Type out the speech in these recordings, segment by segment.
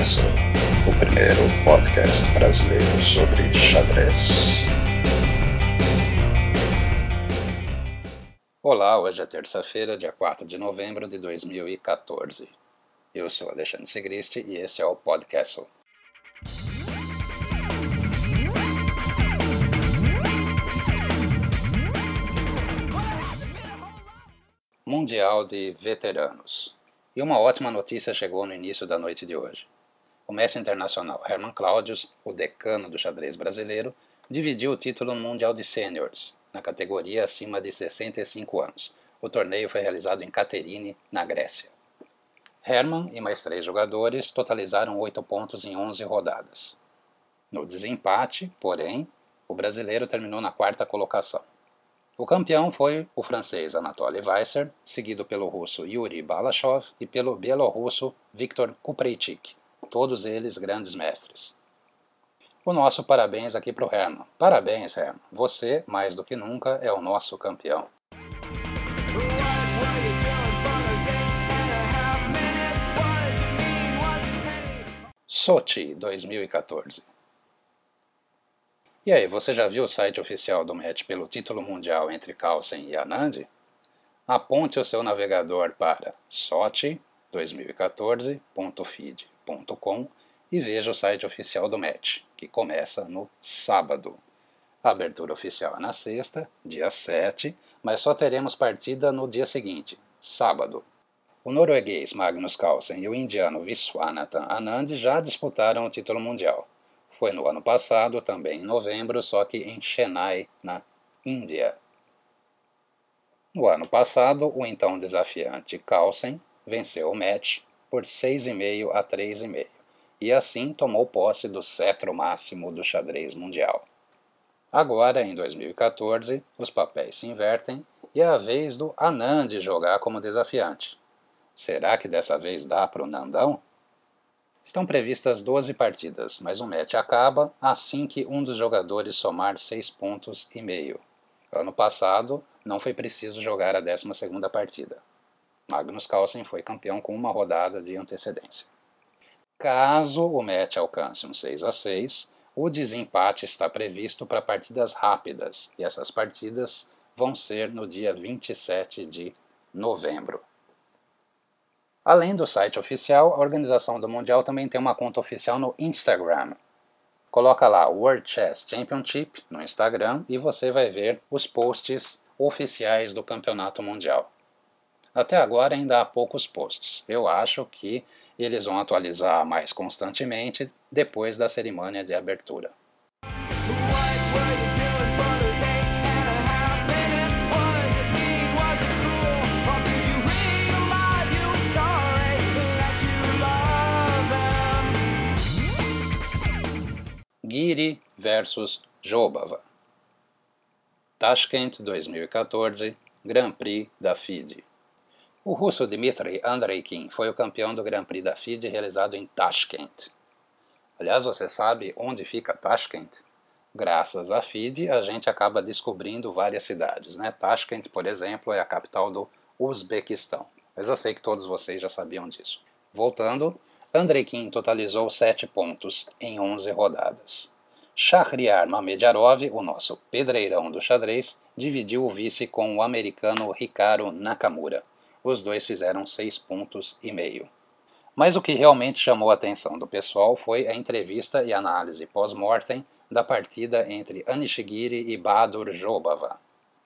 O primeiro podcast brasileiro sobre xadrez. Olá, hoje é terça-feira, dia 4 de novembro de 2014. Eu sou Alexandre Segristi e esse é o Podcastle. Mundial de Veteranos. E uma ótima notícia chegou no início da noite de hoje. O mestre internacional Herman Claudius, o decano do xadrez brasileiro, dividiu o título Mundial de Seniors, na categoria acima de 65 anos. O torneio foi realizado em Caterine, na Grécia. Herman e mais três jogadores totalizaram oito pontos em 11 rodadas. No desempate, porém, o brasileiro terminou na quarta colocação. O campeão foi o francês Anatoly Weisser, seguido pelo russo Yuri Balashov e pelo bielorrusso Viktor Kupreichik, todos eles grandes mestres. O nosso parabéns aqui para o Herman. Parabéns, Herman. Você, mais do que nunca, é o nosso campeão. Sochi 2014 e aí, você já viu o site oficial do match pelo título mundial entre Carlsen e Anand? Aponte o seu navegador para sochi2014.feed.com e veja o site oficial do match, que começa no sábado. A abertura oficial é na sexta, dia 7, mas só teremos partida no dia seguinte, sábado. O norueguês Magnus Carlsen e o indiano Viswanathan Anand já disputaram o título mundial. Foi no ano passado, também em novembro, só que em Chennai, na Índia. No ano passado, o então desafiante Carlsen venceu o match por 6,5 a 3,5 e assim tomou posse do cetro máximo do xadrez mundial. Agora, em 2014, os papéis se invertem e é a vez do Anand jogar como desafiante. Será que dessa vez dá para o Nandão? Estão previstas 12 partidas, mas o match acaba assim que um dos jogadores somar 6 pontos e meio. Ano passado, não foi preciso jogar a 12 partida. Magnus Carlsen foi campeão com uma rodada de antecedência. Caso o match alcance um 6 a 6, o desempate está previsto para partidas rápidas, e essas partidas vão ser no dia 27 de novembro. Além do site oficial, a organização do Mundial também tem uma conta oficial no Instagram. Coloca lá World Chess Championship no Instagram e você vai ver os posts oficiais do Campeonato Mundial. Até agora ainda há poucos posts. Eu acho que eles vão atualizar mais constantemente depois da cerimônia de abertura. Giri versus Jobava. Tashkent 2014, Grand Prix da FIDE. O russo Dmitry Andreikin foi o campeão do Grand Prix da FIDE realizado em Tashkent. Aliás, você sabe onde fica Tashkent? Graças à FIDE, a gente acaba descobrindo várias cidades. Né? Tashkent, por exemplo, é a capital do Uzbequistão. Mas eu sei que todos vocês já sabiam disso. Voltando, Andreikin totalizou 7 pontos em 11 rodadas. Shahriar Mamedjarov, o nosso pedreirão do xadrez, dividiu o vice com o americano Ricardo Nakamura. Os dois fizeram 6 pontos e meio. Mas o que realmente chamou a atenção do pessoal foi a entrevista e análise pós-mortem da partida entre Anishigiri e Badur Jobava.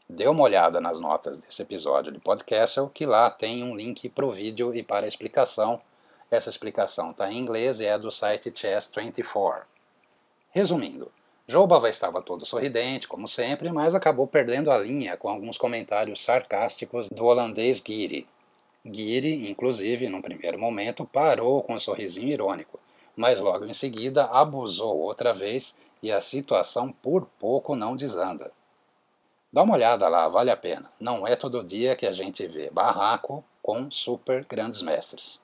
Dê uma olhada nas notas desse episódio de podcast, que lá tem um link para o vídeo e para a explicação essa explicação está em inglês e é do site Chess24. Resumindo, Jobava estava todo sorridente, como sempre, mas acabou perdendo a linha com alguns comentários sarcásticos do holandês Giri. Giri, inclusive, num primeiro momento, parou com um sorrisinho irônico, mas logo em seguida abusou outra vez e a situação por pouco não desanda. Dá uma olhada lá, vale a pena. Não é todo dia que a gente vê barraco com super grandes mestres.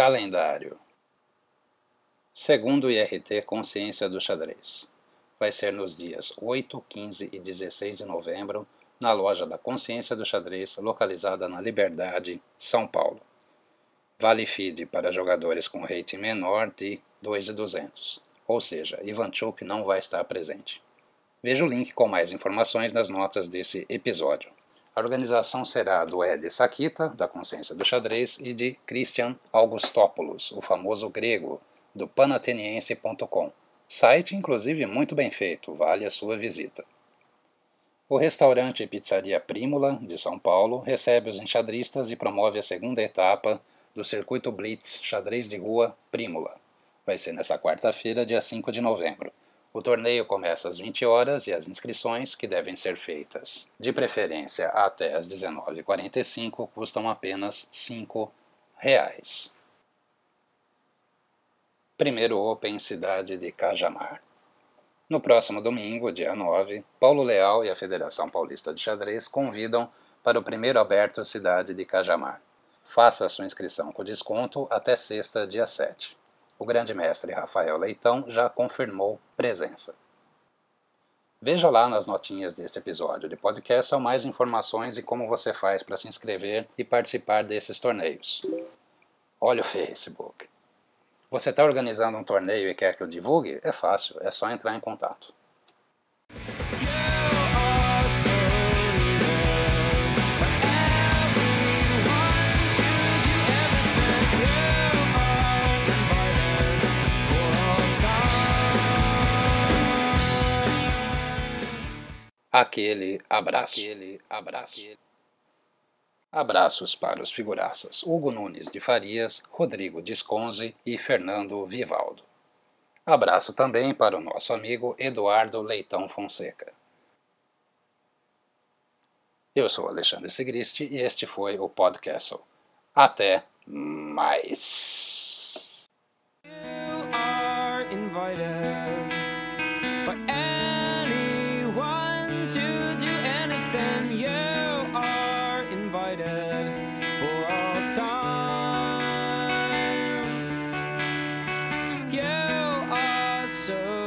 Calendário Segundo o IRT Consciência do Xadrez, vai ser nos dias 8, 15 e 16 de novembro na loja da Consciência do Xadrez, localizada na Liberdade, São Paulo. Vale feed para jogadores com rating menor de 2,200, ou seja, Ivanchuk não vai estar presente. Veja o link com mais informações nas notas desse episódio. A organização será do Ed Sakita, da Consciência do Xadrez, e de Christian Augustopoulos, o famoso grego, do panateniense.com. Site, inclusive, muito bem feito, vale a sua visita. O restaurante e pizzaria Prímula, de São Paulo, recebe os enxadristas e promove a segunda etapa do Circuito Blitz Xadrez de Rua Prímula. Vai ser nessa quarta-feira, dia 5 de novembro. O torneio começa às 20 horas e as inscrições, que devem ser feitas de preferência até às 19h45, custam apenas 5 reais. Primeiro Open Cidade de Cajamar. No próximo domingo, dia 9, Paulo Leal e a Federação Paulista de Xadrez convidam para o primeiro aberto Cidade de Cajamar. Faça sua inscrição com desconto até sexta, dia 7 o grande mestre Rafael Leitão já confirmou presença. Veja lá nas notinhas deste episódio de podcast são mais informações e como você faz para se inscrever e participar desses torneios. Olha o Facebook. Você está organizando um torneio e quer que eu divulgue? É fácil, é só entrar em contato. Aquele abraço. Aquele abraço. Abraços para os figuraças Hugo Nunes de Farias, Rodrigo Disconze e Fernando Vivaldo. Abraço também para o nosso amigo Eduardo Leitão Fonseca. Eu sou Alexandre Segristi e este foi o Podcast. Até mais. so